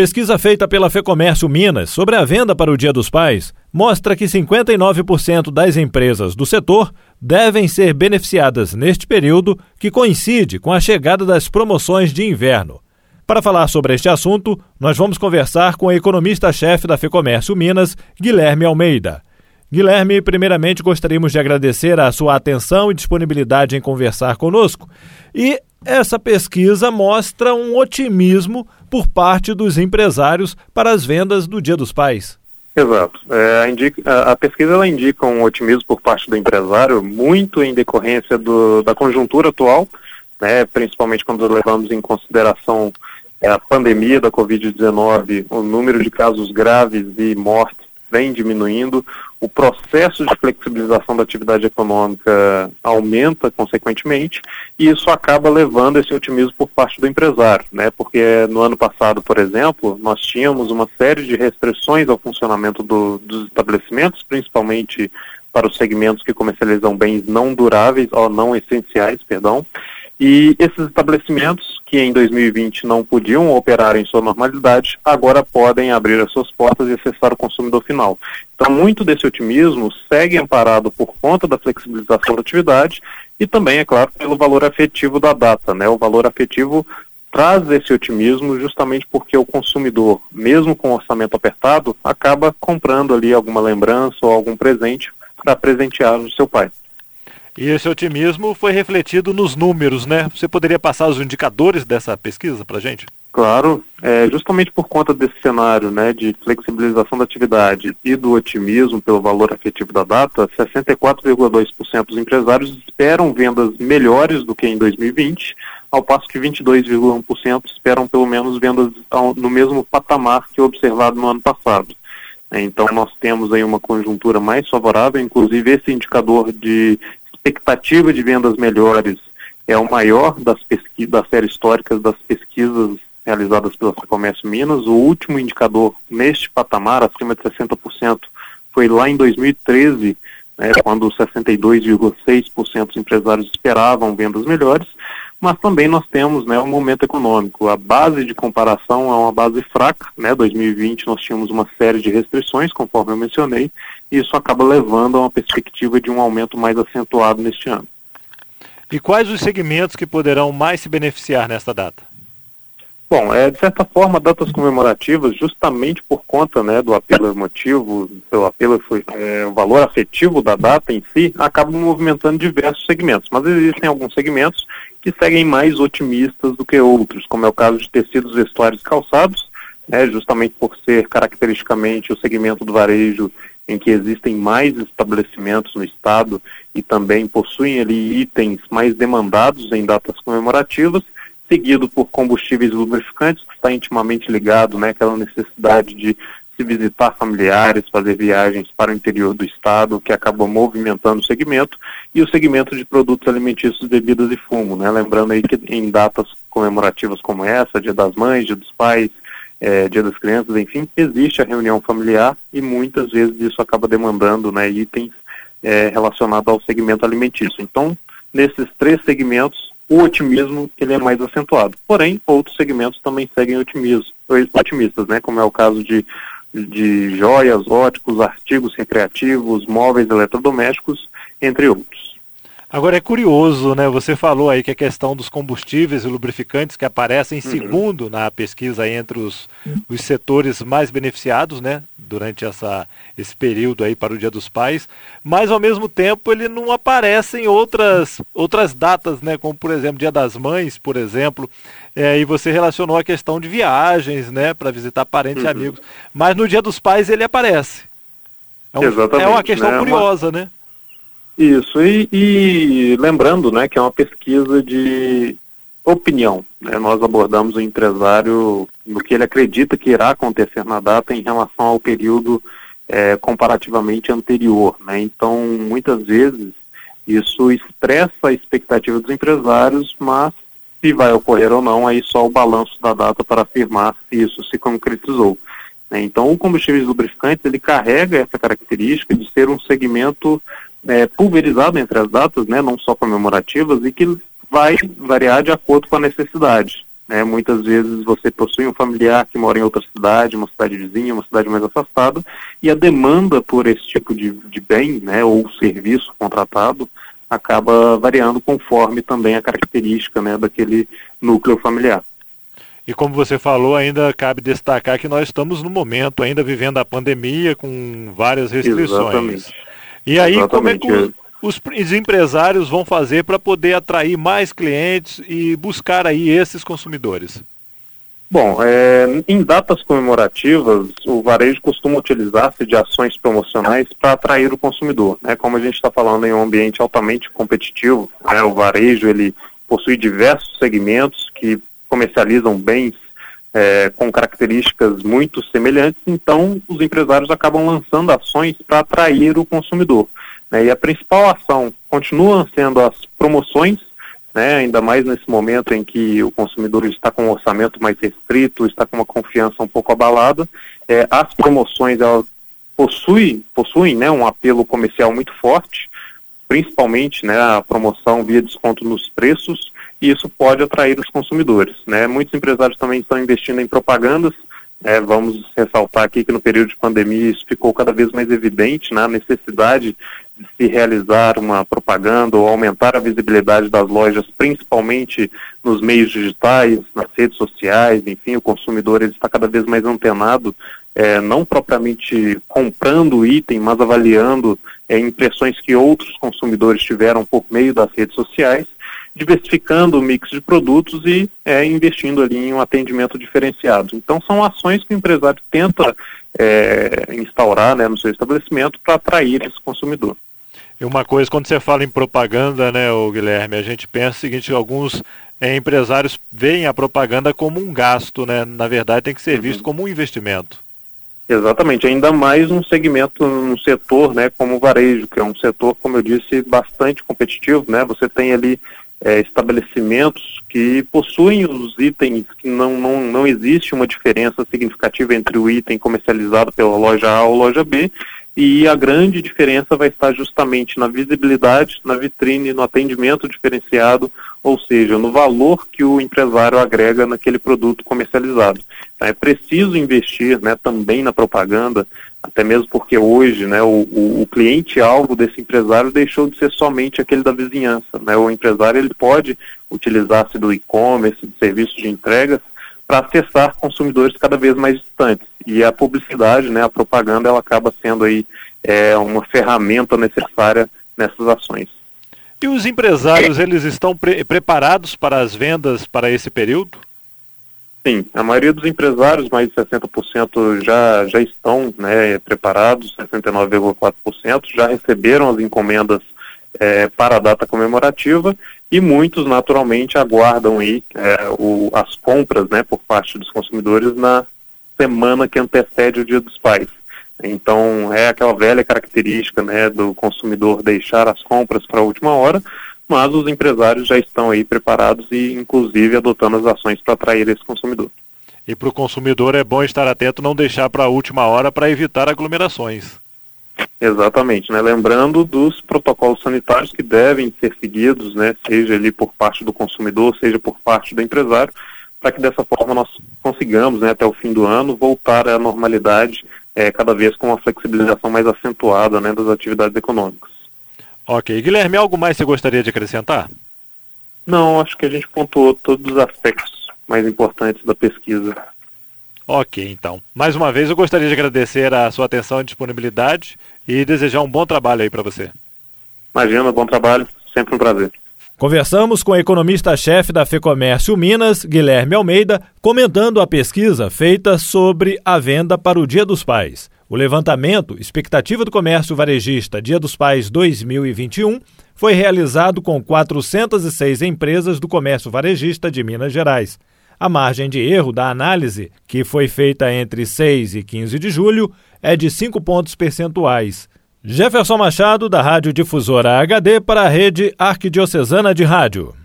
Pesquisa feita pela Fecomércio Minas sobre a venda para o Dia dos Pais mostra que 59% das empresas do setor devem ser beneficiadas neste período, que coincide com a chegada das promoções de inverno. Para falar sobre este assunto, nós vamos conversar com o economista-chefe da Fecomércio Minas, Guilherme Almeida. Guilherme, primeiramente gostaríamos de agradecer a sua atenção e disponibilidade em conversar conosco. E essa pesquisa mostra um otimismo por parte dos empresários para as vendas do Dia dos Pais. Exato. É, a, indica, a, pesquisa ela indica um otimismo por parte do empresário, muito em decorrência do, da conjuntura atual, né, principalmente quando levamos em consideração é, a pandemia da Covid-19, o número de casos graves e mortes vem diminuindo, o processo de flexibilização da atividade econômica aumenta consequentemente, e isso acaba levando esse otimismo por parte do empresário, né? Porque no ano passado, por exemplo, nós tínhamos uma série de restrições ao funcionamento do, dos estabelecimentos, principalmente para os segmentos que comercializam bens não duráveis ou não essenciais, perdão, e esses estabelecimentos, que em 2020 não podiam operar em sua normalidade, agora podem abrir as suas portas e acessar o consumidor final. Então, muito desse otimismo segue amparado por conta da flexibilização da atividade e também, é claro, pelo valor afetivo da data. Né? O valor afetivo traz esse otimismo justamente porque o consumidor, mesmo com orçamento apertado, acaba comprando ali alguma lembrança ou algum presente para presentear o seu pai. E esse otimismo foi refletido nos números, né? Você poderia passar os indicadores dessa pesquisa para a gente? Claro, é, justamente por conta desse cenário né, de flexibilização da atividade e do otimismo pelo valor afetivo da data, 64,2% dos empresários esperam vendas melhores do que em 2020, ao passo que 22,1% esperam pelo menos vendas no mesmo patamar que observado no ano passado. Então nós temos aí uma conjuntura mais favorável, inclusive esse indicador de expectativa de vendas melhores é o maior das, das séries históricas das pesquisas realizadas pela Comércio Minas. O último indicador neste patamar, acima de 60%, foi lá em 2013, né, quando 62,6% dos empresários esperavam vendas melhores, mas também nós temos né, um momento econômico. A base de comparação é uma base fraca, né, 2020 nós tínhamos uma série de restrições, conforme eu mencionei, e isso acaba levando a uma perspectiva de um aumento mais acentuado neste ano. E quais os segmentos que poderão mais se beneficiar nesta data? Bom, é, de certa forma, datas comemorativas, justamente por conta né, do apelo emotivo, pelo apelo foi é, o valor afetivo da data em si, acabam movimentando diversos segmentos. Mas existem alguns segmentos que seguem mais otimistas do que outros, como é o caso de tecidos, vestuários e calçados, né, justamente por ser caracteristicamente o segmento do varejo em que existem mais estabelecimentos no estado e também possuem ali itens mais demandados em datas comemorativas, seguido por combustíveis lubrificantes, que está intimamente ligado, né, aquela necessidade de se visitar familiares, fazer viagens para o interior do estado, que acaba movimentando o segmento, e o segmento de produtos alimentícios, bebidas e fumo, né, lembrando aí que em datas comemorativas como essa, Dia das Mães, Dia dos Pais, é, Dia das Crianças, enfim, existe a reunião familiar e muitas vezes isso acaba demandando né, itens é, relacionados ao segmento alimentício. Então, nesses três segmentos, o otimismo ele é mais acentuado. Porém, outros segmentos também seguem otimismo, otimistas, né, como é o caso de, de joias, óticos, artigos recreativos, móveis eletrodomésticos, entre outros. Agora é curioso, né? Você falou aí que a questão dos combustíveis e lubrificantes que aparecem em uhum. segundo na pesquisa entre os, os setores mais beneficiados, né? Durante essa, esse período aí para o Dia dos Pais, mas ao mesmo tempo ele não aparece em outras, outras datas, né? Como por exemplo Dia das Mães, por exemplo. É, e você relacionou a questão de viagens, né? Para visitar parentes uhum. e amigos. Mas no Dia dos Pais ele aparece. É, um, é uma questão né? curiosa, uma... né? Isso, e, e, lembrando né, que é uma pesquisa de opinião. Né? Nós abordamos o empresário no que ele acredita que irá acontecer na data em relação ao período é, comparativamente anterior. Né? Então, muitas vezes, isso expressa a expectativa dos empresários, mas se vai ocorrer ou não, aí só o balanço da data para afirmar se isso se concretizou. Né? Então, o combustíveis lubrificantes, ele carrega essa característica de ser um segmento é, pulverizado entre as datas, né, não só comemorativas, e que vai variar de acordo com a necessidade. Né? Muitas vezes você possui um familiar que mora em outra cidade, uma cidade vizinha, uma cidade mais afastada, e a demanda por esse tipo de, de bem né, ou serviço contratado acaba variando conforme também a característica né, daquele núcleo familiar. E como você falou, ainda cabe destacar que nós estamos no momento ainda vivendo a pandemia com várias restrições. Exatamente. E aí, Exatamente. como é que os, os empresários vão fazer para poder atrair mais clientes e buscar aí esses consumidores? Bom, é, em datas comemorativas, o varejo costuma utilizar-se de ações promocionais para atrair o consumidor. Né? Como a gente está falando em um ambiente altamente competitivo, né? o varejo ele possui diversos segmentos que comercializam bens é, com características muito semelhantes, então os empresários acabam lançando ações para atrair o consumidor. Né? E a principal ação continua sendo as promoções né, ainda mais nesse momento em que o consumidor está com um orçamento mais restrito, está com uma confiança um pouco abalada, é, as promoções elas possuem, possuem né, um apelo comercial muito forte, principalmente né, a promoção via desconto nos preços, e isso pode atrair os consumidores. Né? Muitos empresários também estão investindo em propagandas, é, vamos ressaltar aqui que no período de pandemia isso ficou cada vez mais evidente, né, a necessidade de se realizar uma propaganda ou aumentar a visibilidade das lojas, principalmente nos meios digitais, nas redes sociais, enfim, o consumidor está cada vez mais antenado, é, não propriamente comprando o item, mas avaliando é, impressões que outros consumidores tiveram por meio das redes sociais, diversificando o mix de produtos e é, investindo ali em um atendimento diferenciado. Então são ações que o empresário tenta é, instaurar né, no seu estabelecimento para atrair esse consumidor. E uma coisa, quando você fala em propaganda, né, o Guilherme, a gente pensa o seguinte, alguns é, empresários veem a propaganda como um gasto, né? Na verdade tem que ser visto uhum. como um investimento. Exatamente, ainda mais num segmento, num setor, né, como o varejo, que é um setor, como eu disse, bastante competitivo, né? Você tem ali é, estabelecimentos que possuem os itens que não, não, não existe uma diferença significativa entre o item comercializado pela loja A ou loja B e a grande diferença vai estar justamente na visibilidade, na vitrine, no atendimento diferenciado, ou seja, no valor que o empresário agrega naquele produto comercializado. É preciso investir né, também na propaganda, até mesmo porque hoje né, o, o, o cliente-alvo desse empresário deixou de ser somente aquele da vizinhança. Né? O empresário ele pode utilizar-se do e-commerce, de serviços de entregas, para acessar consumidores cada vez mais distantes. E a publicidade, né, a propaganda, ela acaba sendo aí é, uma ferramenta necessária nessas ações. E os empresários, eles estão pre preparados para as vendas para esse período? Sim, a maioria dos empresários, mais de 60%, já, já estão né, preparados, 69,4%, já receberam as encomendas é, para a data comemorativa e muitos naturalmente aguardam aí é, o, as compras né, por parte dos consumidores na semana que antecede o Dia dos Pais. Então é aquela velha característica né, do consumidor deixar as compras para a última hora, mas os empresários já estão aí preparados e inclusive adotando as ações para atrair esse consumidor. E para o consumidor é bom estar atento, não deixar para a última hora para evitar aglomerações. Exatamente, né? Lembrando dos protocolos sanitários que devem ser seguidos, né? Seja ali por parte do consumidor, seja por parte do empresário, para que dessa forma nós consigamos, né, até o fim do ano, voltar à normalidade, é, cada vez com uma flexibilização mais acentuada, né, das atividades econômicas. Ok. Guilherme, algo mais você gostaria de acrescentar? Não, acho que a gente pontuou todos os aspectos mais importantes da pesquisa. Ok, então. Mais uma vez, eu gostaria de agradecer a sua atenção e disponibilidade e desejar um bom trabalho aí para você. Imagina, bom trabalho, sempre um prazer. Conversamos com o economista-chefe da FEComércio Minas, Guilherme Almeida, comentando a pesquisa feita sobre a venda para o Dia dos Pais. O levantamento Expectativa do Comércio Varejista Dia dos Pais 2021 foi realizado com 406 empresas do comércio varejista de Minas Gerais. A margem de erro da análise, que foi feita entre 6 e 15 de julho, é de 5 pontos percentuais. Jefferson Machado, da Rádio Difusora HD, para a Rede Arquidiocesana de Rádio.